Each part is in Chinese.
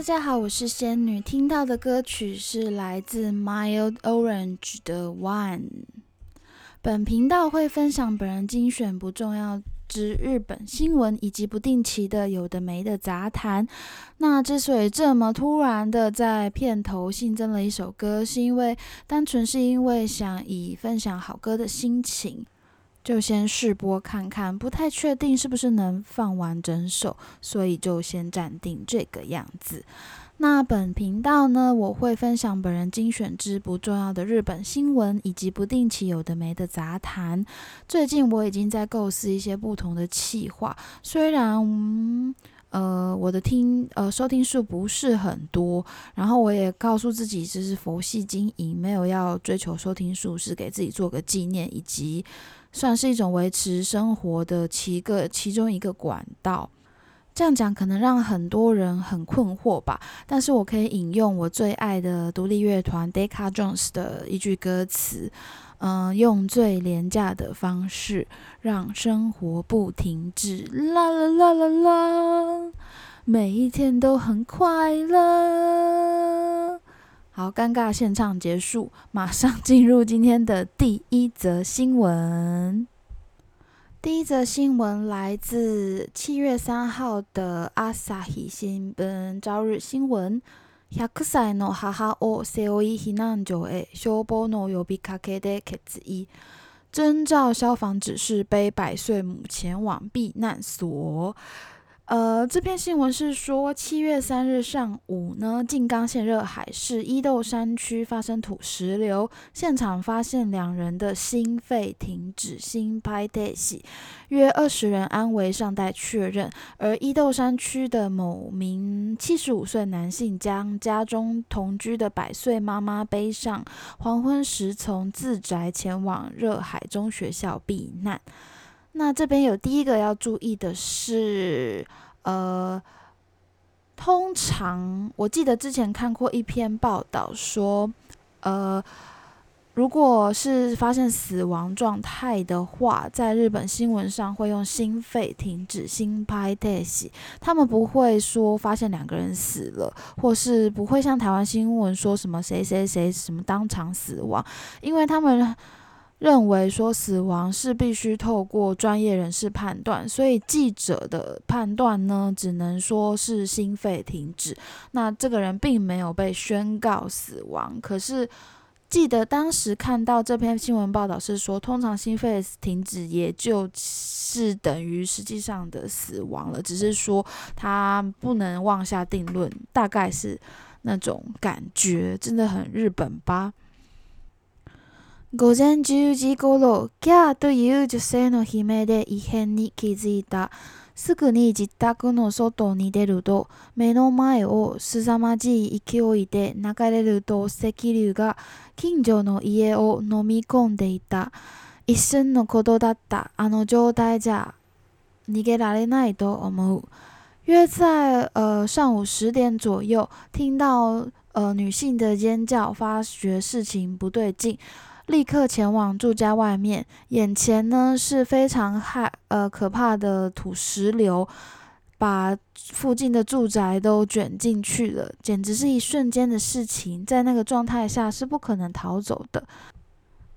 大家好，我是仙女。听到的歌曲是来自 Mild Orange 的 One。本频道会分享本人精选不重要之日本新闻，以及不定期的有的没的杂谈。那之所以这么突然的在片头新增了一首歌，是因为单纯是因为想以分享好歌的心情。就先试播看看，不太确定是不是能放完整首，所以就先暂定这个样子。那本频道呢，我会分享本人精选之不重要的日本新闻，以及不定期有的没的杂谈。最近我已经在构思一些不同的企划，虽然嗯呃我的听呃收听数不是很多，然后我也告诉自己这是佛系经营，没有要追求收听数，是给自己做个纪念，以及。算是一种维持生活的其个其中一个管道，这样讲可能让很多人很困惑吧。但是我可以引用我最爱的独立乐团 Decca Jones 的一句歌词，嗯，用最廉价的方式让生活不停止，啦啦啦啦啦，每一天都很快乐。好，尴尬现场结束，马上进入今天的第一则新闻。第一则新闻来自七月三号的《朝日新闻》朝日新闻。100歳の母を背負い避難所へ消防の呼びかけで決意。遵照消防指示，背百岁母前往避难所。 呃，这篇新闻是说，七月三日上午呢，静冈县热海市伊豆山区发生土石流，现场发现两人的心肺停止，心拍停息，约二十人安危尚待确认。而伊豆山区的某名七十五岁男性将家中同居的百岁妈妈背上，黄昏时从自宅前往热海中学校避难。那这边有第一个要注意的是，呃，通常我记得之前看过一篇报道说，呃，如果是发现死亡状态的话，在日本新闻上会用心肺停止、心拍停息，他们不会说发现两个人死了，或是不会像台湾新闻说什么谁谁谁什么当场死亡，因为他们。认为说死亡是必须透过专业人士判断，所以记者的判断呢，只能说是心肺停止。那这个人并没有被宣告死亡。可是记得当时看到这篇新闻报道是说，通常心肺停止也就是等于实际上的死亡了，只是说他不能妄下定论，大概是那种感觉，真的很日本吧。午前10時ごろ、キャーという女性の悲鳴で異変に気づいた。すぐに自宅の外に出ると、目の前を凄まじい勢いで流れると石流が近所の家を飲み込んでいた。一瞬のことだった。あの状態じゃ逃げられないと思う。约在呃上午十点左右，听到呃女性的尖叫，发觉事情不对劲。立刻前往住家外面，眼前呢是非常害呃可怕的土石流，把附近的住宅都卷进去了，简直是一瞬间的事情，在那个状态下是不可能逃走的。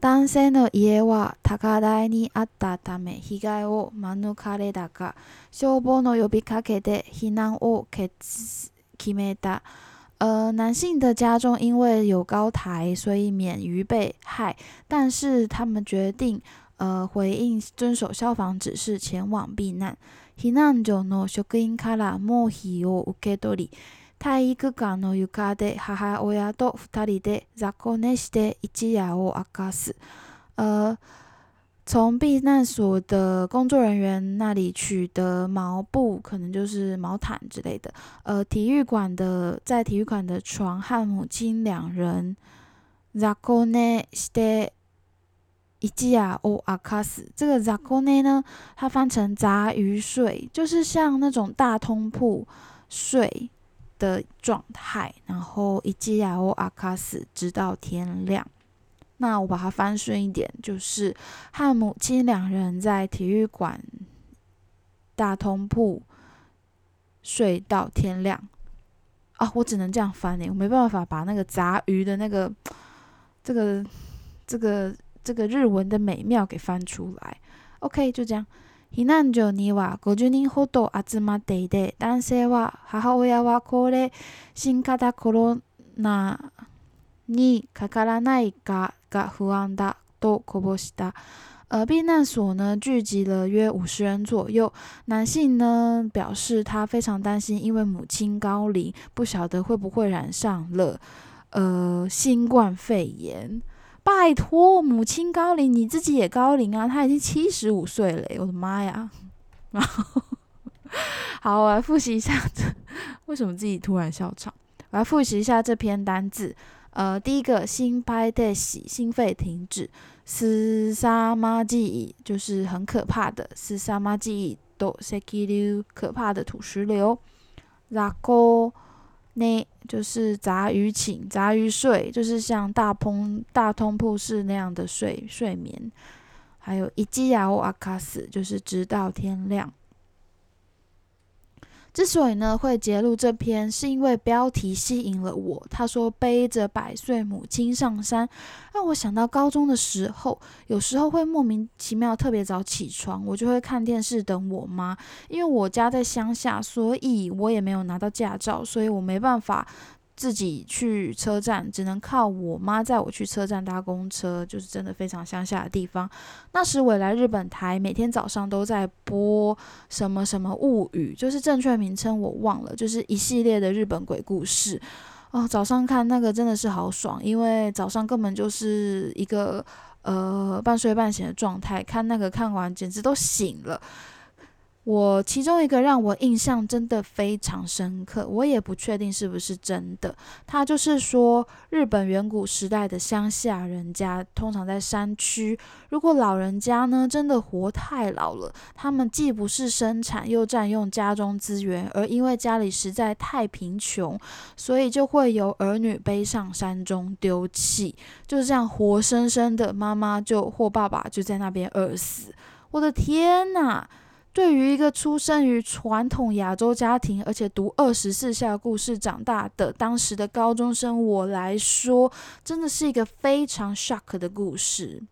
男性の家は高台にあったため被害を免れたが、消防の呼びかけで避難を決めた。 呃，男性的家中因为有高台，所以免于被害。但是他们决定，呃，回应遵守消防指示，前往避難。避難所の職員から毛皮を受け取り、体育館の床で母親と二人で雑魚寝して一夜を明かす。呃。 从避难所的工作人员那里取得毛布，可能就是毛毯之类的。呃，体育馆的在体育馆的床和母亲两人。zakone ste ijiya o akas，这个 zakone 呢，它翻成杂鱼睡，就是像那种大通铺睡的状态。然后 ijiya o akas，直到天亮。那我把它翻顺一点，就是和母亲两人在体育馆大通铺睡到天亮。 啊，我只能这样翻诶，我没办法把那个杂鱼的那个这个这个这个日文的美妙给翻出来。OK，就这样。避難所には50人ほど集まっていて、男性は母親は高齢新型コロナ にかからないかが不安だとこぼした。呃，避难所呢聚集了约五十人左右。男性呢表示他非常担心，因为母亲高龄，不晓得会不会染上了呃新冠肺炎。拜托，母亲高龄，你自己也高龄啊，他已经七十五岁了，我的妈呀！然后，好，我来复习一下这为什么自己突然笑场。我来复习一下这篇单字。 呃，第一个心拍的喜，心肺停止。斯沙玛记忆就是很可怕的，斯沙玛记忆都 seki 流可怕的土石流。然后呢，就是杂鱼寝，杂鱼睡，就是像大通大通铺式那样的睡睡眠。还有伊基亚阿卡斯，就是直到天亮。之所以呢会揭露这篇，是因为标题吸引了我。他说背着百岁母亲上山，让我想到高中的时候，有时候会莫名其妙特别早起床，我就会看电视等我妈。因为我家在乡下，所以我也没有拿到驾照，所以我没办法。自己去车站，只能靠我妈载我去车站搭公车，就是真的非常乡下的地方。那时我来日本台，每天早上都在播什么什么物语，就是正确名称我忘了，就是一系列的日本鬼故事。哦，早上看那个真的是好爽，因为早上根本就是一个呃半睡半醒的状态，看那个看完简直都醒了。我其中一个让我印象真的非常深刻，我也不确定是不是真的。他就是说，日本远古时代的乡下人家，通常在山区，如果老人家呢真的活太老了，他们既不是生产，又占用家中资源，而因为家里实在太贫穷，所以就会由儿女背上山中丢弃，就是这样活生生的，妈妈就或爸爸就在那边饿死。我的天呐！对于一个出生于传统亚洲家庭，而且读二十四孝故事长大的当时的高中生我来说，真的是一个非常 shock 的故事。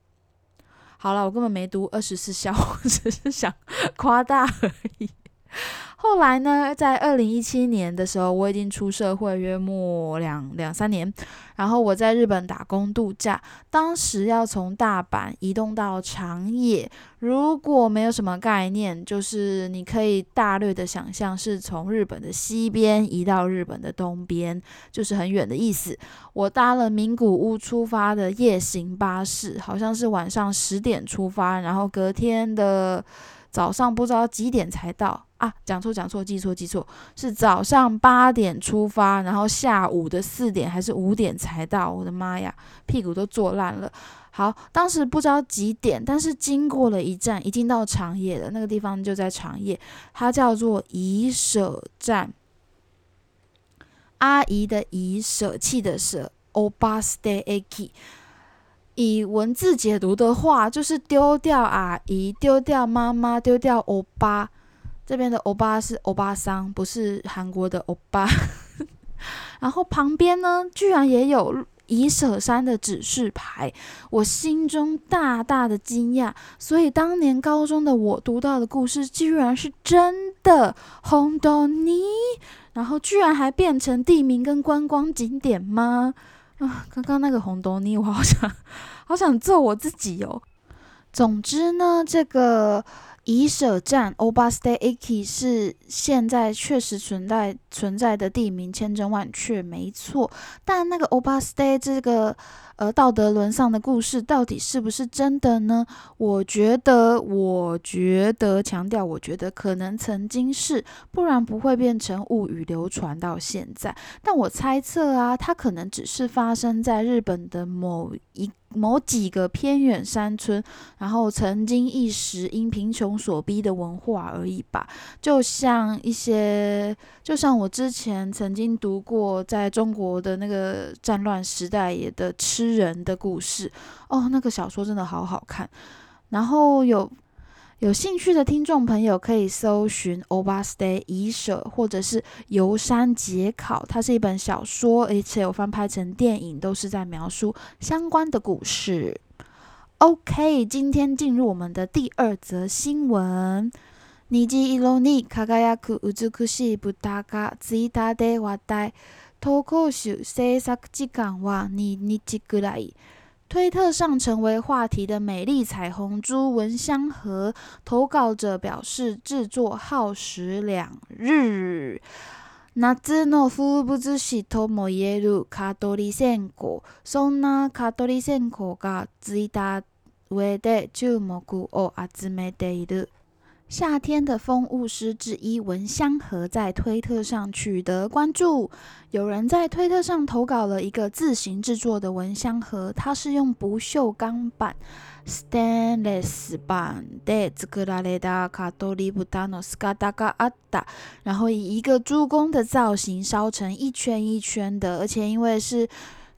好了，我根本没读二十四孝，我只是想夸大而已。后来呢，在二零一七年的时候，我已经出社会约莫两两三年，然后我在日本打工度假，当时要从大阪移动到长野，如果没有什么概念，就是你可以大略的想象是从日本的西边移到日本的东边，就是很远的意思。我搭了名古屋出发的夜行巴士，好像是晚上十点出发，然后隔天的。早上不知道几点才到啊？讲错讲错，记错记错，是早上八点出发，然后下午的四点还是五点才到？我的妈呀，屁股都坐烂了。好，当时不知道几点，但是经过了一站，已经到长野了。那个地方就在长野，它叫做宜舍站。阿姨的姨，舍弃的舍，Obaste Aki。以文字解读的话，就是丢掉阿姨，丢掉妈妈，丢掉欧巴。这边的欧巴是欧巴桑，不是韩国的欧巴。然后旁边呢，居然也有以舍山的指示牌，我心中大大的惊讶。所以当年高中的我读到的故事，居然是真的。红豆泥，然后居然还变成地名跟观光景点吗？啊，刚刚那个红豆泥，我好想，好想揍我自己哦。总之呢，这个以舍站 Obaste Aki 是现在确实存在存在的地名，千真万确，没错。但那个 Obaste 这个。呃道德沦丧的故事到底是不是真的呢？我觉得，我觉得强调，我觉得可能曾经是，不然不会变成物语流传到现在。但我猜测啊，它可能只是发生在日本的某一。某几个偏远山村，然后曾经一时因贫穷所逼的文化而已吧。就像一些，就像我之前曾经读过，在中国的那个战乱时代也的吃人的故事。哦，那个小说真的好好看。然后有有兴趣的听众朋友可以搜寻《Overstay 遗舍》或者是《游山解考》，它是一本小说，而且有翻拍成电影，都是在描述相关的故事。OK，今天进入我们的第二则新闻。虹色に輝く美しい豚がツイッターで話題。投稿集制作時間は2日くらい。 推特上成为话题的美丽彩虹猪蚊香盒，投稿者表示制作耗时两日。夏の風物詩とも言える蚊取り線香、そんな蚊取り線香がツイッター上で注目を集めている。 夏天的风物诗之一蚊香盒在推特上取得关注。有人在推特上投稿了一个自行制作的蚊香盒，它是用不锈钢板 （stainless 板）的作られたカトリブタの姿があった。然后以一个猪公的造型烧成一圈一圈的，而且因为是。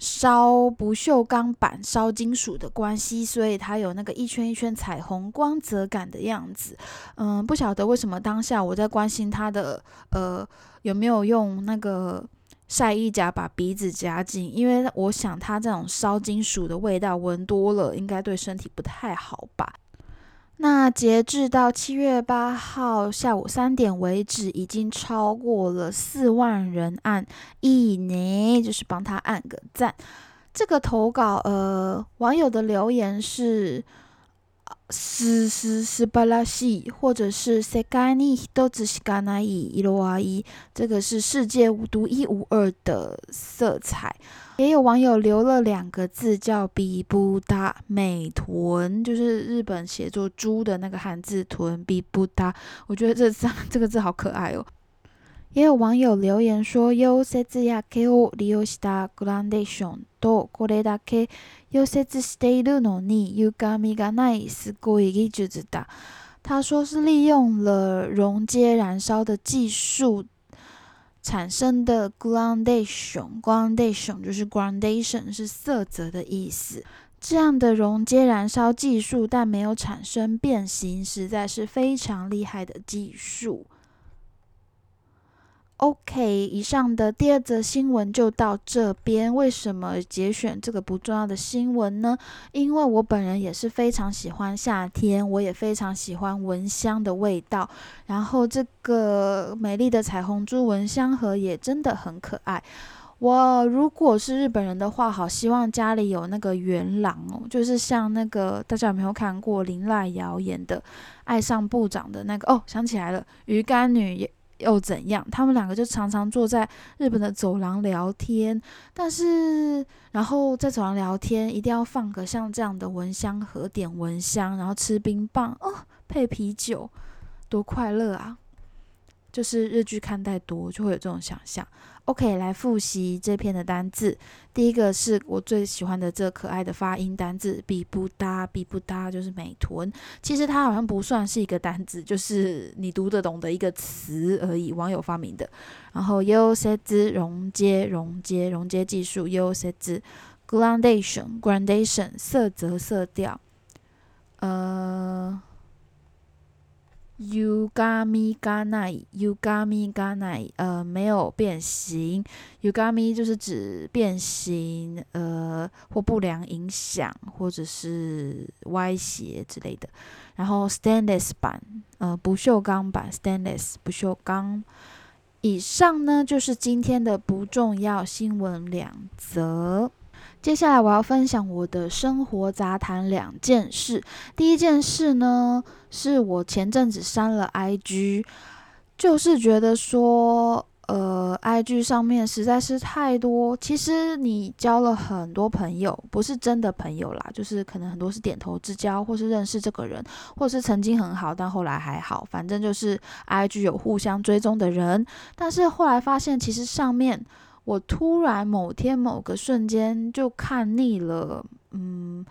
烧不锈钢板、烧金属的关系，所以它有那个一圈一圈彩虹光泽感的样子。嗯，不晓得为什么当下我在关心它的呃有没有用那个晒衣夹把鼻子夹紧，因为我想它这种烧金属的味道闻多了，应该对身体不太好吧。那截至到七月八号下午三点为止，已经超过了四万人按一呢，就是帮他按个赞。这个投稿，呃，网友的留言是。斯斯斯巴拉西，或者是世界に一つしかない色合い，这个是世界独一无二的色彩。也有网友留了两个字，叫比布达美臀，就是日本写作猪的那个汉字臀比布达。我觉得这字这个字好可爱哦。也有网友留言说，有節や毛を利用したグラデーションとこれだけ 溶接しているのに歪みがないすごい技術だ。他说是利用了熔接燃烧的技术产生的 gradation，gradation 就是 gradation 是色泽的意思。这样的熔接燃烧技术，但没有产生变形，实在是非常厉害的技术。 OK，以上的第二则新闻就到这边。为什么节选这个不重要的新闻呢？因为我本人也是非常喜欢夏天，我也非常喜欢蚊香的味道。然后这个美丽的彩虹珠蚊香盒也真的很可爱。我如果是日本人的话，好希望家里有那个元朗哦，就是像那个大家有没有看过林濑遥演的《爱上部长》的那个哦，想起来了，鱼干女也。又怎样？他们两个就常常坐在日本的走廊聊天，但是然后在走廊聊天，一定要放个像这样的蚊香盒，点蚊香，然后吃冰棒哦，配啤酒，多快乐啊！就是日剧看太多，就会有这种想象。OK，来复习这篇的单字。第一个是我最喜欢的这可爱的发音单字，比不搭，比不搭就是美臀。其实它好像不算是一个单字，就是你读得懂的一个词而已，网友发明的。然后 U 些字溶接，溶接，溶接技术。U 些字 gradation，gradation 色泽色调。呃。Ugami ganai，Ugami ganai，呃，没有变形。Ugami 就是指变形，呃，或不良影响，或者是歪斜之类的。然后 stainless 版，呃，不锈钢版，stainless 不锈钢。以上呢就是今天的不重要新闻两则。接下来我要分享我的生活杂谈两件事。第一件事呢，是我前阵子删了 IG，就是觉得说，呃，IG 上面实在是太多。其实你交了很多朋友，不是真的朋友啦，就是可能很多是点头之交，或是认识这个人，或是曾经很好，但后来还好，反正就是 IG 有互相追踪的人。但是后来发现，其实上面。我突然某天某个瞬间就看腻了，嗯，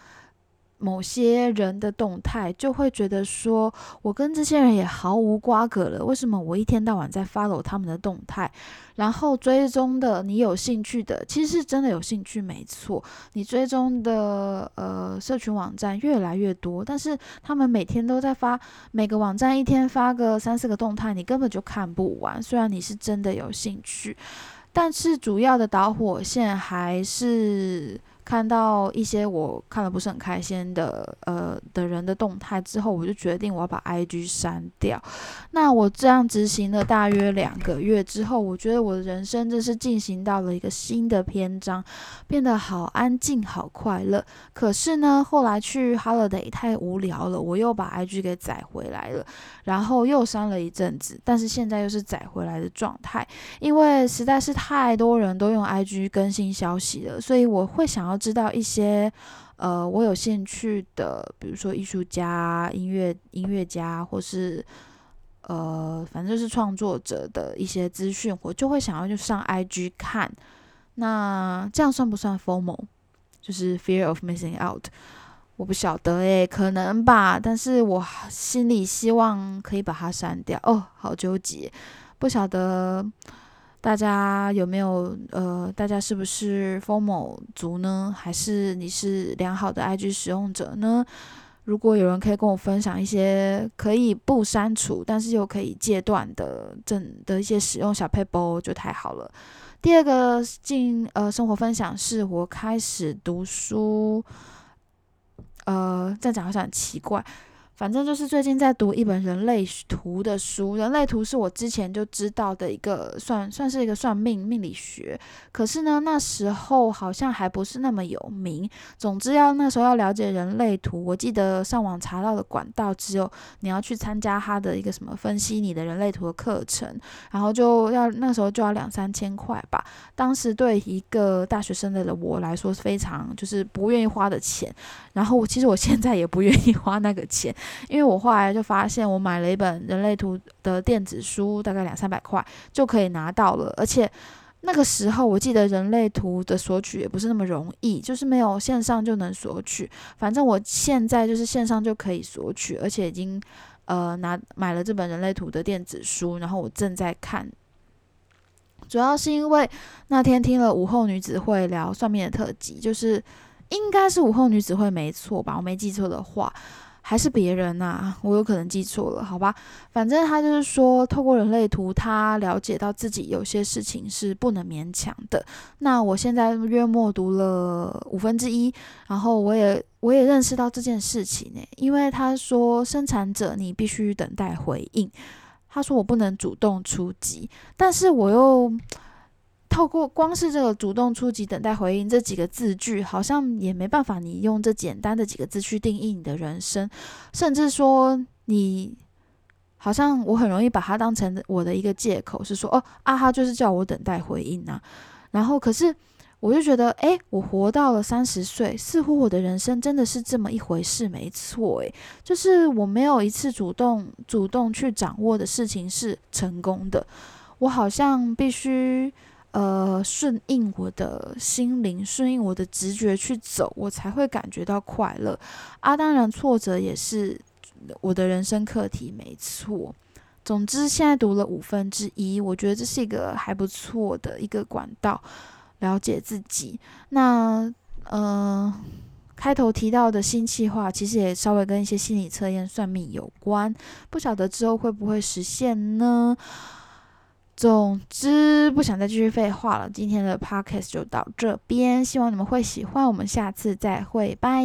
某些人的动态，就会觉得说，我跟这些人也毫无瓜葛了。为什么我一天到晚在 follow 他们的动态，然后追踪的你有兴趣的，其实是真的有兴趣，没错。你追踪的呃社群网站越来越多，但是他们每天都在发，每个网站一天发个三四个动态，你根本就看不完。虽然你是真的有兴趣，但是主要的导火线还是。看到一些我看了不是很开心的呃的人的动态之后，我就决定我要把 IG 删掉。那我这样执行了大约两个月之后，我觉得我的人生真是进行到了一个新的篇章，变得好安静、好快乐。可是呢，后来去 Holiday 太无聊了，我又把 IG 给载回来了，然后又删了一阵子，但是现在又是载回来的状态，因为实在是太多人都用 IG 更新消息了，所以我会想要。知道一些呃，我有兴趣的，比如说艺术家、音乐音乐家，或是呃，反正就是创作者的一些资讯，我就会想要就上 IG 看。那这样算不算 formal？就是 fear of missing out？我不晓得诶，可能吧。但是我心里希望可以把它删掉。哦，好纠结，不晓得。大家有没有呃？大家是不是 formal 族呢？还是你是良好的 IG 使用者呢？如果有人可以跟我分享一些可以不删除，但是又可以戒断的正的一些使用小 paper，就太好了。第二个进呃生活分享是我开始读书，呃，这样讲好像很奇怪。反正就是最近在读一本人类图的书，人类图是我之前就知道的一个算算是一个算命命理学，可是呢那时候好像还不是那么有名。总之要那时候要了解人类图，我记得上网查到的管道只有你要去参加他的一个什么分析你的人类图的课程，然后就要那时候就要两三千块吧。当时对一个大学生的我来说是非常就是不愿意花的钱，然后我其实我现在也不愿意花那个钱。因为我后来就发现，我买了一本人类图的电子书，大概两三百块就可以拿到了。而且那个时候，我记得人类图的索取也不是那么容易，就是没有线上就能索取。反正我现在就是线上就可以索取，而且已经呃拿买了这本人类图的电子书，然后我正在看。主要是因为那天听了午后女子会聊算命的特辑，就是应该是午后女子会没错吧？我没记错的话。还是别人呐，我有可能记错了，好吧。反正他就是说，透过人类图，他了解到自己有些事情是不能勉强的。那我现在约莫读了五分之一，然后我也我也认识到这件事情呢，因为他说生产者你必须等待回应，他说我不能主动出击，但是我又。透过光是这个主动出击、等待回应这几个字句，好像也没办法。你用这简单的几个字去定义你的人生，甚至说你好像我很容易把它当成我的一个借口，是说哦啊，哈就是叫我等待回应啊。然后可是我就觉得，诶，我活到了三十岁，似乎我的人生真的是这么一回事，没错，诶，就是我没有一次主动主动去掌握的事情是成功的，我好像必须。呃，顺应我的心灵，顺应我的直觉去走，我才会感觉到快乐啊！当然，挫折也是我的人生课题，没错。总之，现在读了五分之一，我觉得这是一个还不错的一个管道，了解自己。那呃，开头提到的新计划，其实也稍微跟一些心理测验、算命有关，不晓得之后会不会实现呢？总之，不想再继续废话了。今天的 podcast 就到这边，希望你们会喜欢。我们下次再会，拜。